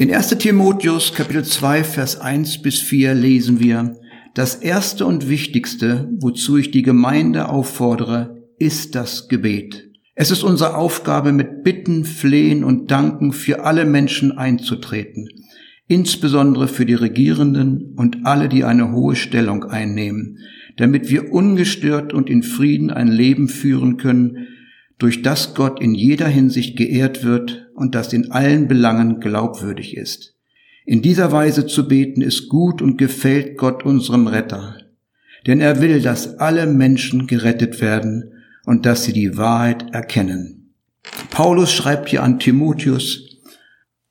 In 1 Timotheus Kapitel 2 Vers 1 bis 4 lesen wir, das erste und wichtigste, wozu ich die Gemeinde auffordere, ist das Gebet. Es ist unsere Aufgabe, mit Bitten, Flehen und Danken für alle Menschen einzutreten, insbesondere für die Regierenden und alle, die eine hohe Stellung einnehmen, damit wir ungestört und in Frieden ein Leben führen können, durch das Gott in jeder Hinsicht geehrt wird und das in allen Belangen glaubwürdig ist. In dieser Weise zu beten ist gut und gefällt Gott unserem Retter, denn er will, dass alle Menschen gerettet werden und dass sie die Wahrheit erkennen. Paulus schreibt hier an Timotheus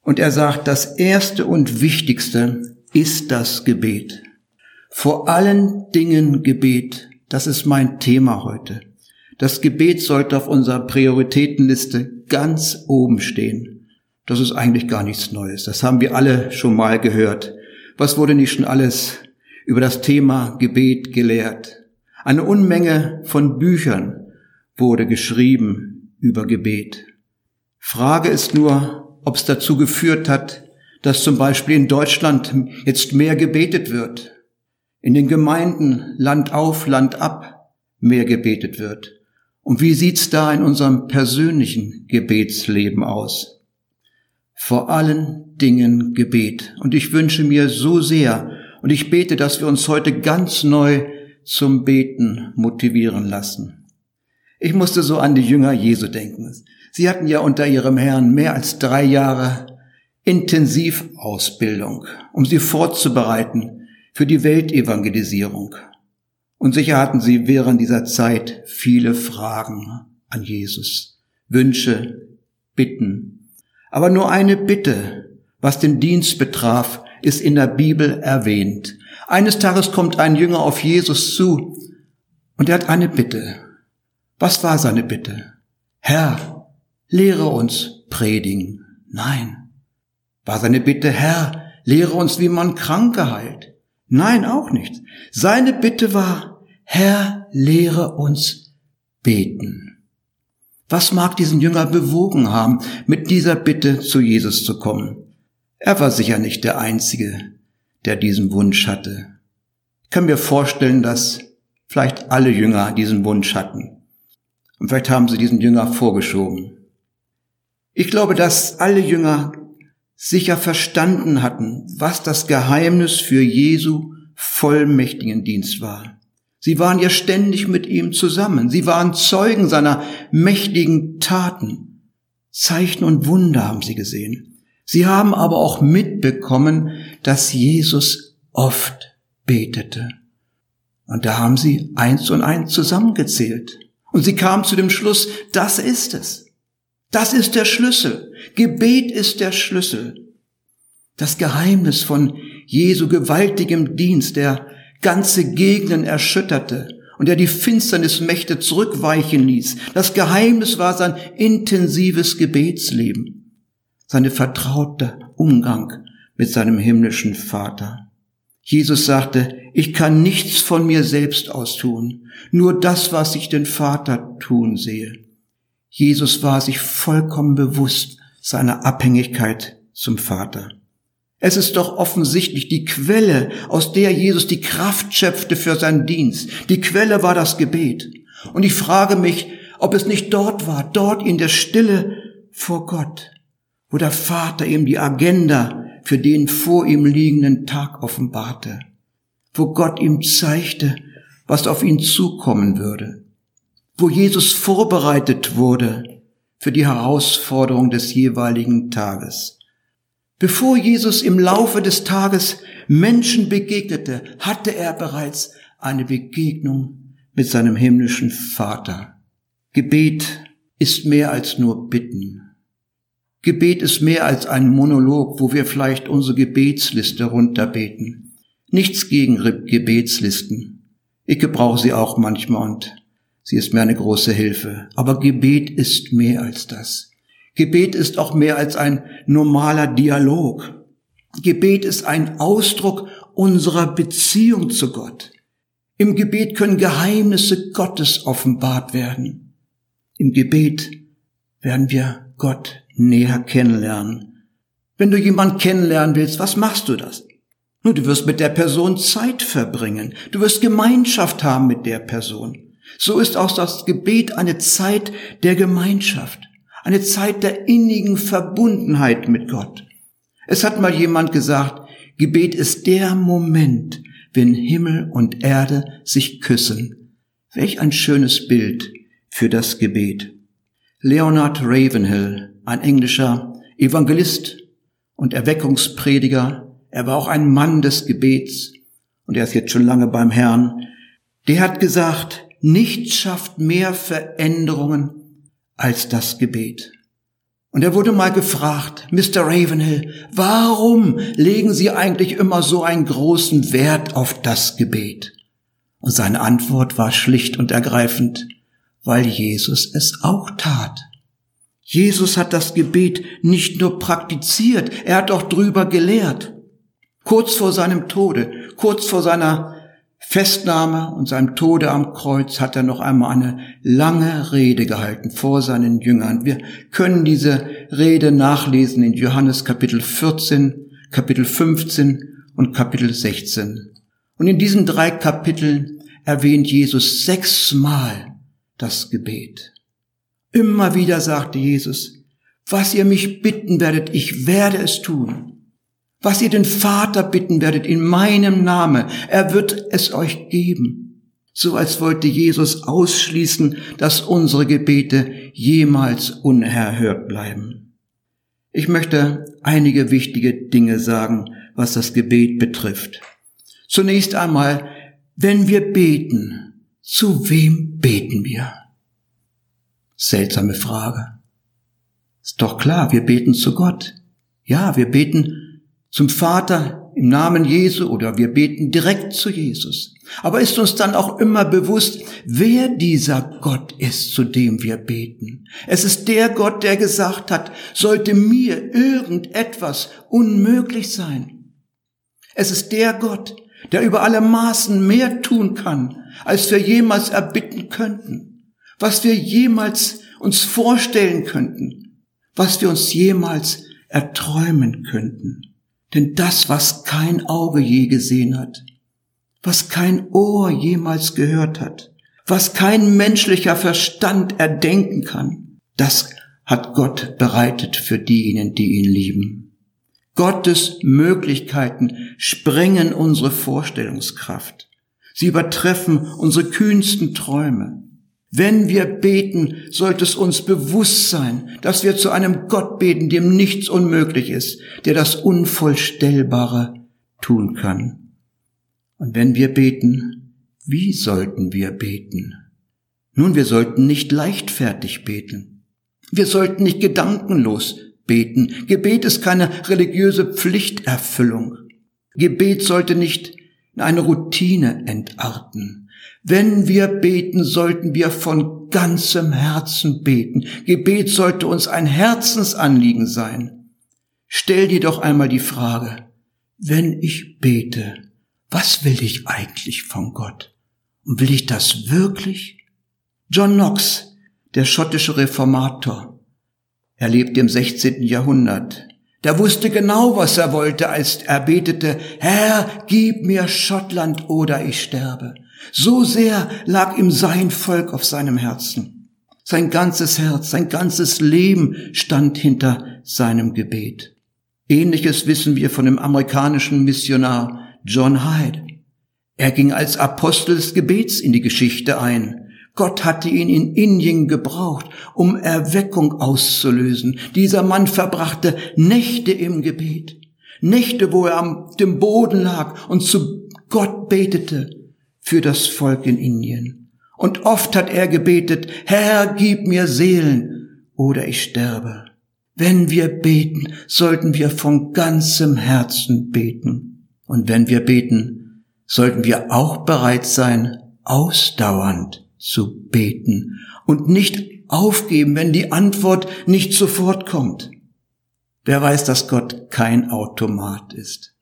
und er sagt, das Erste und Wichtigste ist das Gebet. Vor allen Dingen Gebet, das ist mein Thema heute. Das Gebet sollte auf unserer Prioritätenliste ganz oben stehen. Das ist eigentlich gar nichts Neues. Das haben wir alle schon mal gehört. Was wurde nicht schon alles über das Thema Gebet gelehrt? Eine Unmenge von Büchern wurde geschrieben über Gebet. Frage ist nur, ob es dazu geführt hat, dass zum Beispiel in Deutschland jetzt mehr gebetet wird. In den Gemeinden Land auf, Land ab mehr gebetet wird. Und wie sieht's da in unserem persönlichen Gebetsleben aus? vor allen Dingen Gebet. Und ich wünsche mir so sehr und ich bete, dass wir uns heute ganz neu zum Beten motivieren lassen. Ich musste so an die Jünger Jesu denken. Sie hatten ja unter ihrem Herrn mehr als drei Jahre Intensivausbildung, um sie vorzubereiten für die Weltevangelisierung. Und sicher hatten sie während dieser Zeit viele Fragen an Jesus, Wünsche, Bitten, aber nur eine Bitte, was den Dienst betraf, ist in der Bibel erwähnt. Eines Tages kommt ein Jünger auf Jesus zu und er hat eine Bitte. Was war seine Bitte? Herr, lehre uns predigen. Nein. War seine Bitte, Herr, lehre uns, wie man Kranke heilt. Nein, auch nicht. Seine Bitte war, Herr, lehre uns beten. Was mag diesen Jünger bewogen haben, mit dieser Bitte zu Jesus zu kommen? Er war sicher nicht der Einzige, der diesen Wunsch hatte. Ich kann mir vorstellen, dass vielleicht alle Jünger diesen Wunsch hatten. Und vielleicht haben sie diesen Jünger vorgeschoben. Ich glaube, dass alle Jünger sicher verstanden hatten, was das Geheimnis für Jesu vollmächtigen Dienst war. Sie waren ja ständig mit ihm zusammen. Sie waren Zeugen seiner mächtigen Taten. Zeichen und Wunder haben sie gesehen. Sie haben aber auch mitbekommen, dass Jesus oft betete. Und da haben sie eins und eins zusammengezählt. Und sie kamen zu dem Schluss, das ist es. Das ist der Schlüssel. Gebet ist der Schlüssel. Das Geheimnis von Jesu gewaltigem Dienst, der ganze Gegenden erschütterte und der die Finsternismächte zurückweichen ließ. Das Geheimnis war sein intensives Gebetsleben, seine vertraute Umgang mit seinem himmlischen Vater. Jesus sagte, ich kann nichts von mir selbst aus tun, nur das, was ich den Vater tun sehe. Jesus war sich vollkommen bewusst seiner Abhängigkeit zum Vater. Es ist doch offensichtlich die Quelle, aus der Jesus die Kraft schöpfte für seinen Dienst. Die Quelle war das Gebet. Und ich frage mich, ob es nicht dort war, dort in der Stille vor Gott, wo der Vater ihm die Agenda für den vor ihm liegenden Tag offenbarte, wo Gott ihm zeigte, was auf ihn zukommen würde, wo Jesus vorbereitet wurde für die Herausforderung des jeweiligen Tages. Bevor Jesus im Laufe des Tages Menschen begegnete, hatte er bereits eine Begegnung mit seinem himmlischen Vater. Gebet ist mehr als nur Bitten. Gebet ist mehr als ein Monolog, wo wir vielleicht unsere Gebetsliste runterbeten. Nichts gegen Gebetslisten. Ich gebrauche sie auch manchmal und sie ist mir eine große Hilfe. Aber Gebet ist mehr als das. Gebet ist auch mehr als ein normaler Dialog. Gebet ist ein Ausdruck unserer Beziehung zu Gott. Im Gebet können Geheimnisse Gottes offenbart werden. Im Gebet werden wir Gott näher kennenlernen. Wenn du jemanden kennenlernen willst, was machst du das? Nun, du wirst mit der Person Zeit verbringen. Du wirst Gemeinschaft haben mit der Person. So ist auch das Gebet eine Zeit der Gemeinschaft, eine Zeit der innigen Verbundenheit mit Gott. Es hat mal jemand gesagt, Gebet ist der Moment, wenn Himmel und Erde sich küssen. Welch ein schönes Bild für das Gebet. Leonard Ravenhill, ein englischer Evangelist und Erweckungsprediger, er war auch ein Mann des Gebets und er ist jetzt schon lange beim Herrn, der hat gesagt, nichts schafft mehr Veränderungen als das Gebet. Und er wurde mal gefragt, Mr. Ravenhill, warum legen Sie eigentlich immer so einen großen Wert auf das Gebet? Und seine Antwort war schlicht und ergreifend, weil Jesus es auch tat. Jesus hat das Gebet nicht nur praktiziert, er hat auch drüber gelehrt. Kurz vor seinem Tode, kurz vor seiner Festnahme und seinem Tode am Kreuz hat er noch einmal eine lange Rede gehalten vor seinen Jüngern. Wir können diese Rede nachlesen in Johannes Kapitel 14, Kapitel 15 und Kapitel 16. Und in diesen drei Kapiteln erwähnt Jesus sechsmal das Gebet. Immer wieder sagte Jesus, was ihr mich bitten werdet, ich werde es tun. Was ihr den Vater bitten werdet in meinem Namen, er wird es euch geben. So als wollte Jesus ausschließen, dass unsere Gebete jemals unerhört bleiben. Ich möchte einige wichtige Dinge sagen, was das Gebet betrifft. Zunächst einmal, wenn wir beten, zu wem beten wir? Seltsame Frage. Ist doch klar, wir beten zu Gott. Ja, wir beten zum Vater im Namen Jesu oder wir beten direkt zu Jesus. Aber ist uns dann auch immer bewusst, wer dieser Gott ist, zu dem wir beten? Es ist der Gott, der gesagt hat, sollte mir irgendetwas unmöglich sein. Es ist der Gott, der über alle Maßen mehr tun kann, als wir jemals erbitten könnten was wir jemals uns vorstellen könnten, was wir uns jemals erträumen könnten. Denn das, was kein Auge je gesehen hat, was kein Ohr jemals gehört hat, was kein menschlicher Verstand erdenken kann, das hat Gott bereitet für diejenigen, die ihn lieben. Gottes Möglichkeiten sprengen unsere Vorstellungskraft. Sie übertreffen unsere kühnsten Träume. Wenn wir beten, sollte es uns bewusst sein, dass wir zu einem Gott beten, dem nichts unmöglich ist, der das Unvollstellbare tun kann. Und wenn wir beten, wie sollten wir beten? Nun, wir sollten nicht leichtfertig beten. Wir sollten nicht gedankenlos beten. Gebet ist keine religiöse Pflichterfüllung. Gebet sollte nicht in eine Routine entarten. Wenn wir beten, sollten wir von ganzem Herzen beten. Gebet sollte uns ein Herzensanliegen sein. Stell dir doch einmal die Frage, wenn ich bete, was will ich eigentlich von Gott? Und will ich das wirklich? John Knox, der schottische Reformator, er lebte im 16. Jahrhundert. Der wusste genau, was er wollte, als er betete, Herr, gib mir Schottland oder ich sterbe. So sehr lag ihm sein Volk auf seinem Herzen. Sein ganzes Herz, sein ganzes Leben stand hinter seinem Gebet. Ähnliches wissen wir von dem amerikanischen Missionar John Hyde. Er ging als Apostel des Gebets in die Geschichte ein. Gott hatte ihn in Indien gebraucht, um Erweckung auszulösen. Dieser Mann verbrachte Nächte im Gebet. Nächte, wo er am dem Boden lag und zu Gott betete für das Volk in Indien. Und oft hat er gebetet, Herr, gib mir Seelen oder ich sterbe. Wenn wir beten, sollten wir von ganzem Herzen beten. Und wenn wir beten, sollten wir auch bereit sein, ausdauernd zu beten und nicht aufgeben, wenn die Antwort nicht sofort kommt. Wer weiß, dass Gott kein Automat ist.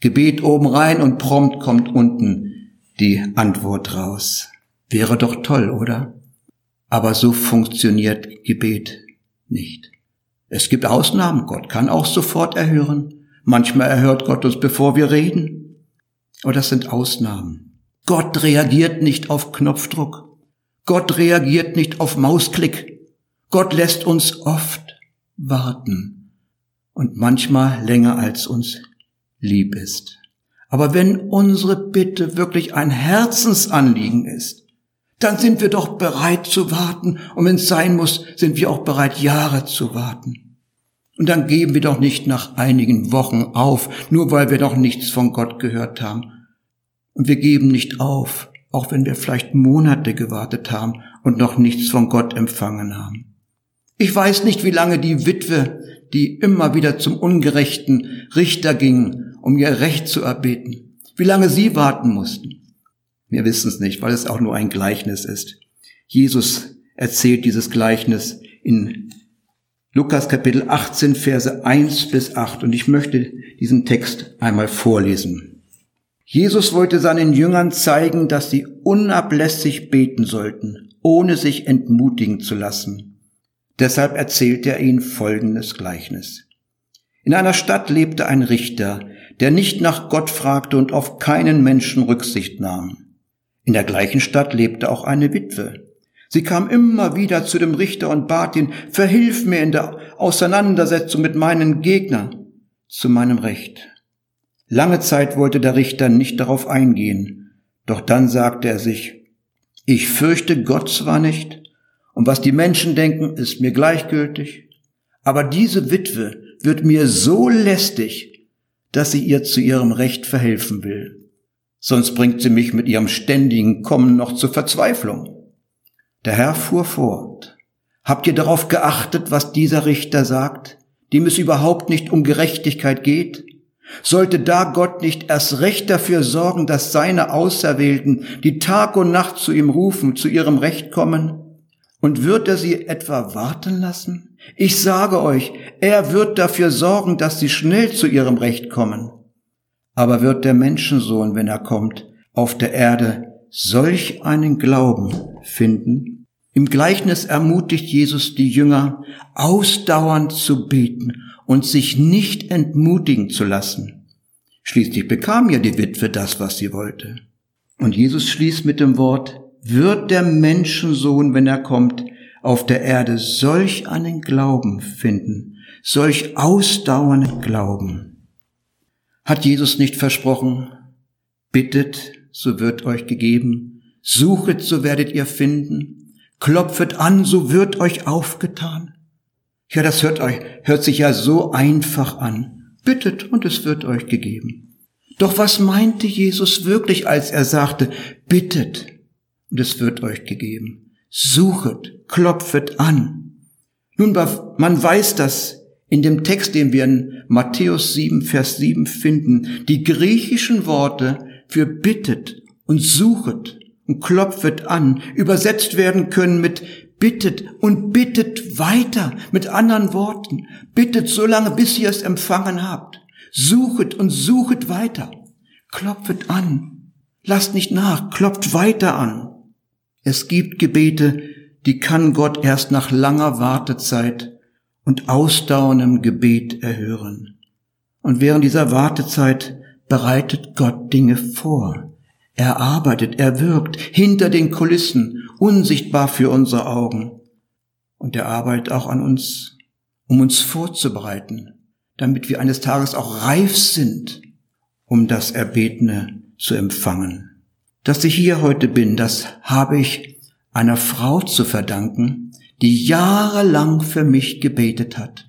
Gebet oben rein und prompt kommt unten die Antwort raus. Wäre doch toll, oder? Aber so funktioniert Gebet nicht. Es gibt Ausnahmen. Gott kann auch sofort erhören. Manchmal erhört Gott uns, bevor wir reden. Aber das sind Ausnahmen. Gott reagiert nicht auf Knopfdruck. Gott reagiert nicht auf Mausklick. Gott lässt uns oft warten und manchmal länger als uns lieb ist. Aber wenn unsere Bitte wirklich ein Herzensanliegen ist, dann sind wir doch bereit zu warten und wenn es sein muss, sind wir auch bereit, Jahre zu warten. Und dann geben wir doch nicht nach einigen Wochen auf, nur weil wir noch nichts von Gott gehört haben. Und wir geben nicht auf, auch wenn wir vielleicht Monate gewartet haben und noch nichts von Gott empfangen haben. Ich weiß nicht, wie lange die Witwe, die immer wieder zum ungerechten Richter ging, um ihr Recht zu erbeten, wie lange sie warten mussten. Wir wissen es nicht, weil es auch nur ein Gleichnis ist. Jesus erzählt dieses Gleichnis in Lukas Kapitel 18, Verse 1 bis 8 und ich möchte diesen Text einmal vorlesen. Jesus wollte seinen Jüngern zeigen, dass sie unablässig beten sollten, ohne sich entmutigen zu lassen. Deshalb erzählt er ihnen folgendes Gleichnis. In einer Stadt lebte ein Richter, der nicht nach Gott fragte und auf keinen Menschen Rücksicht nahm. In der gleichen Stadt lebte auch eine Witwe. Sie kam immer wieder zu dem Richter und bat ihn, verhilf mir in der Auseinandersetzung mit meinen Gegnern zu meinem Recht. Lange Zeit wollte der Richter nicht darauf eingehen, doch dann sagte er sich, ich fürchte Gott zwar nicht, und was die Menschen denken, ist mir gleichgültig. Aber diese Witwe wird mir so lästig, dass sie ihr zu ihrem Recht verhelfen will. Sonst bringt sie mich mit ihrem ständigen Kommen noch zur Verzweiflung. Der Herr fuhr fort. Habt ihr darauf geachtet, was dieser Richter sagt, dem es überhaupt nicht um Gerechtigkeit geht? Sollte da Gott nicht erst recht dafür sorgen, dass seine Auserwählten, die Tag und Nacht zu ihm rufen, zu ihrem Recht kommen? Und wird er sie etwa warten lassen? Ich sage euch, er wird dafür sorgen, dass sie schnell zu ihrem Recht kommen. Aber wird der Menschensohn, wenn er kommt, auf der Erde solch einen Glauben finden? Im Gleichnis ermutigt Jesus die Jünger, ausdauernd zu beten und sich nicht entmutigen zu lassen. Schließlich bekam ja die Witwe das, was sie wollte. Und Jesus schließt mit dem Wort, wird der Menschensohn, wenn er kommt, auf der Erde solch einen Glauben finden, solch ausdauernden Glauben. Hat Jesus nicht versprochen, bittet, so wird euch gegeben, suchet, so werdet ihr finden, klopfet an, so wird euch aufgetan. Ja, das hört euch, hört sich ja so einfach an. Bittet und es wird euch gegeben. Doch was meinte Jesus wirklich, als er sagte, bittet und es wird euch gegeben. Suchet, klopfet an. Nun, man weiß das in dem Text, den wir in Matthäus 7, Vers 7 finden, die griechischen Worte für bittet und suchet und klopfet an übersetzt werden können mit bittet und bittet weiter. Mit anderen Worten, bittet so lange, bis ihr es empfangen habt. Suchet und suchet weiter. Klopfet an. Lasst nicht nach, klopft weiter an. Es gibt Gebete, die kann Gott erst nach langer Wartezeit und ausdauerndem Gebet erhören. Und während dieser Wartezeit bereitet Gott Dinge vor. Er arbeitet, er wirkt hinter den Kulissen, unsichtbar für unsere Augen. Und er arbeitet auch an uns, um uns vorzubereiten, damit wir eines Tages auch reif sind, um das Erbetene zu empfangen. Dass ich hier heute bin, das habe ich einer Frau zu verdanken, die jahrelang für mich gebetet hat.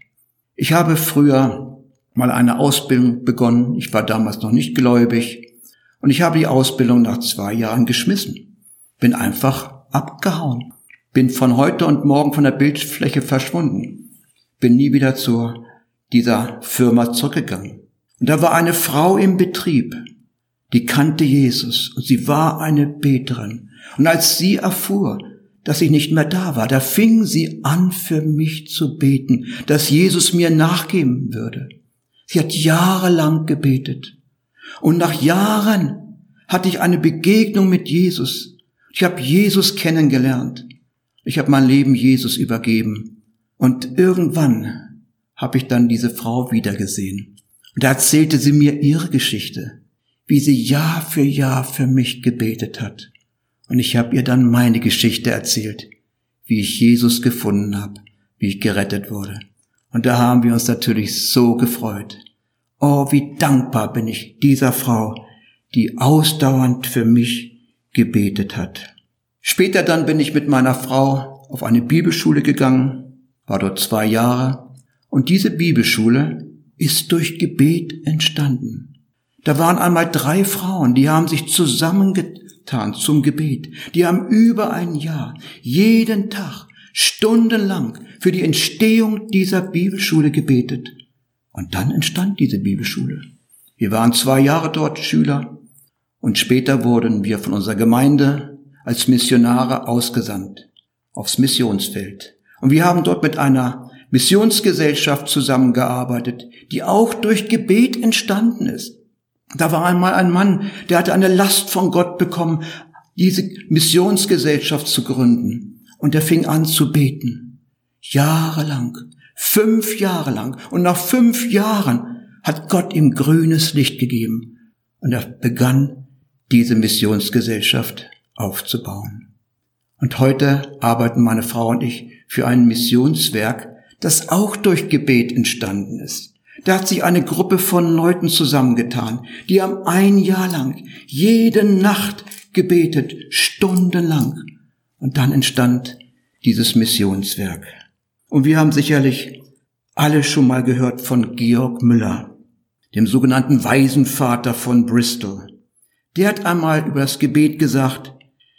Ich habe früher mal eine Ausbildung begonnen. Ich war damals noch nicht gläubig. Und ich habe die Ausbildung nach zwei Jahren geschmissen. Bin einfach abgehauen. Bin von heute und morgen von der Bildfläche verschwunden. Bin nie wieder zu dieser Firma zurückgegangen. Und da war eine Frau im Betrieb, die kannte Jesus und sie war eine Beterin. Und als sie erfuhr, dass ich nicht mehr da war, da fing sie an für mich zu beten, dass Jesus mir nachgeben würde. Sie hat jahrelang gebetet. Und nach Jahren hatte ich eine Begegnung mit Jesus. Ich habe Jesus kennengelernt. Ich habe mein Leben Jesus übergeben. Und irgendwann habe ich dann diese Frau wiedergesehen. Und da erzählte sie mir ihre Geschichte, wie sie Jahr für Jahr für mich gebetet hat. Und ich habe ihr dann meine Geschichte erzählt, wie ich Jesus gefunden habe, wie ich gerettet wurde. Und da haben wir uns natürlich so gefreut. Oh, wie dankbar bin ich dieser Frau, die ausdauernd für mich gebetet hat. Später dann bin ich mit meiner Frau auf eine Bibelschule gegangen, war dort zwei Jahre, und diese Bibelschule ist durch Gebet entstanden. Da waren einmal drei Frauen, die haben sich zusammengetan zum Gebet. Die haben über ein Jahr, jeden Tag, stundenlang für die Entstehung dieser Bibelschule gebetet. Und dann entstand diese Bibelschule. Wir waren zwei Jahre dort Schüler und später wurden wir von unserer Gemeinde als Missionare ausgesandt aufs Missionsfeld. Und wir haben dort mit einer Missionsgesellschaft zusammengearbeitet, die auch durch Gebet entstanden ist. Da war einmal ein Mann, der hatte eine Last von Gott bekommen, diese Missionsgesellschaft zu gründen. Und er fing an zu beten. Jahrelang. Fünf Jahre lang. Und nach fünf Jahren hat Gott ihm grünes Licht gegeben. Und er begann diese Missionsgesellschaft aufzubauen. Und heute arbeiten meine Frau und ich für ein Missionswerk, das auch durch Gebet entstanden ist. Da hat sich eine Gruppe von Leuten zusammengetan, die haben ein Jahr lang jede Nacht gebetet, stundenlang. Und dann entstand dieses Missionswerk. Und wir haben sicherlich alle schon mal gehört von Georg Müller, dem sogenannten Waisenvater von Bristol. Der hat einmal über das Gebet gesagt,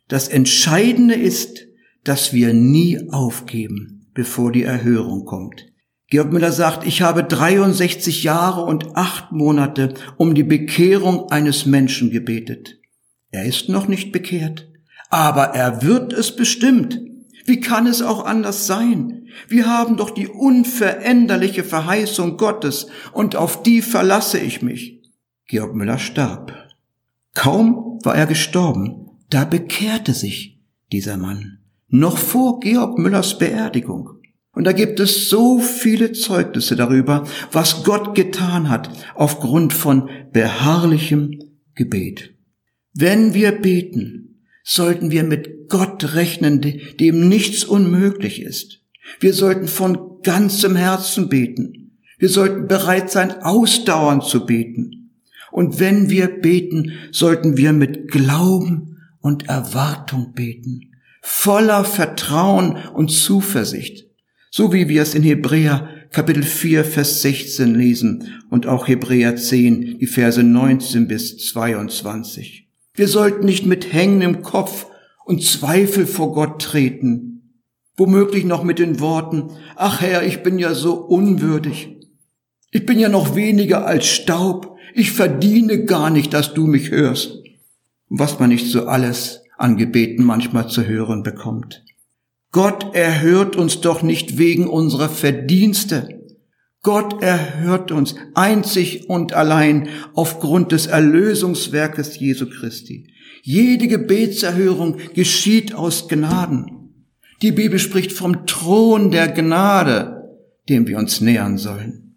das Entscheidende ist, dass wir nie aufgeben, bevor die Erhörung kommt. Georg Müller sagt, ich habe 63 Jahre und acht Monate um die Bekehrung eines Menschen gebetet. Er ist noch nicht bekehrt, aber er wird es bestimmt. Wie kann es auch anders sein? Wir haben doch die unveränderliche Verheißung Gottes und auf die verlasse ich mich. Georg Müller starb. Kaum war er gestorben, da bekehrte sich dieser Mann, noch vor Georg Müllers Beerdigung. Und da gibt es so viele Zeugnisse darüber, was Gott getan hat aufgrund von beharrlichem Gebet. Wenn wir beten, sollten wir mit Gott rechnen, dem nichts unmöglich ist. Wir sollten von ganzem Herzen beten. Wir sollten bereit sein, ausdauernd zu beten. Und wenn wir beten, sollten wir mit Glauben und Erwartung beten, voller Vertrauen und Zuversicht, so wie wir es in Hebräer Kapitel 4, Vers 16 lesen und auch Hebräer 10, die Verse 19 bis 22. Wir sollten nicht mit hängendem Kopf und Zweifel vor Gott treten, womöglich noch mit den Worten, ach Herr, ich bin ja so unwürdig, ich bin ja noch weniger als Staub, ich verdiene gar nicht, dass du mich hörst. Was man nicht so alles an Gebeten manchmal zu hören bekommt. Gott erhört uns doch nicht wegen unserer Verdienste. Gott erhört uns einzig und allein aufgrund des Erlösungswerkes Jesu Christi. Jede Gebetserhörung geschieht aus Gnaden. Die Bibel spricht vom Thron der Gnade, dem wir uns nähern sollen.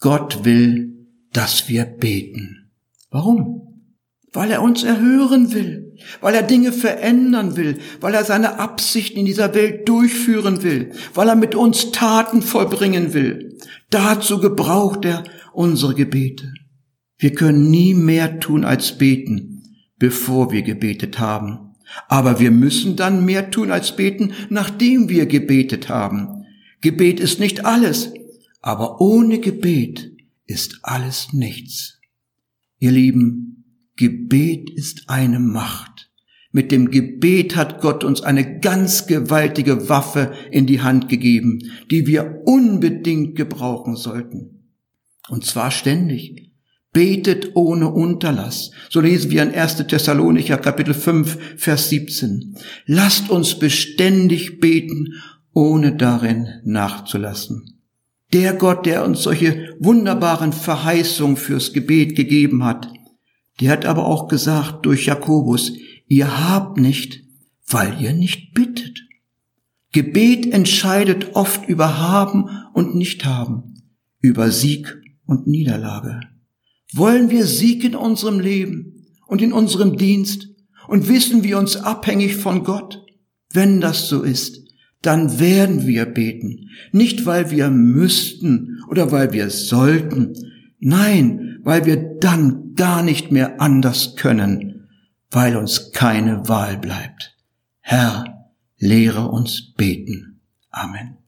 Gott will dass wir beten. Warum? Weil er uns erhören will, weil er Dinge verändern will, weil er seine Absichten in dieser Welt durchführen will, weil er mit uns Taten vollbringen will. Dazu gebraucht er unsere Gebete. Wir können nie mehr tun als beten, bevor wir gebetet haben. Aber wir müssen dann mehr tun als beten, nachdem wir gebetet haben. Gebet ist nicht alles, aber ohne Gebet ist alles nichts. Ihr Lieben, Gebet ist eine Macht. Mit dem Gebet hat Gott uns eine ganz gewaltige Waffe in die Hand gegeben, die wir unbedingt gebrauchen sollten. Und zwar ständig. Betet ohne Unterlass. So lesen wir in 1. Thessalonicher Kapitel 5, Vers 17. Lasst uns beständig beten, ohne darin nachzulassen. Der Gott, der uns solche wunderbaren Verheißungen fürs Gebet gegeben hat, der hat aber auch gesagt durch Jakobus, ihr habt nicht, weil ihr nicht bittet. Gebet entscheidet oft über haben und nicht haben. über Sieg und Niederlage? Wollen wir Sieg in unserem Leben und in unserem Dienst und wissen wir uns abhängig von Gott? Wenn das so ist, dann werden wir beten, nicht weil wir müssten oder weil wir sollten, nein, weil wir dann gar nicht mehr anders können, weil uns keine Wahl bleibt. Herr, lehre uns beten. Amen.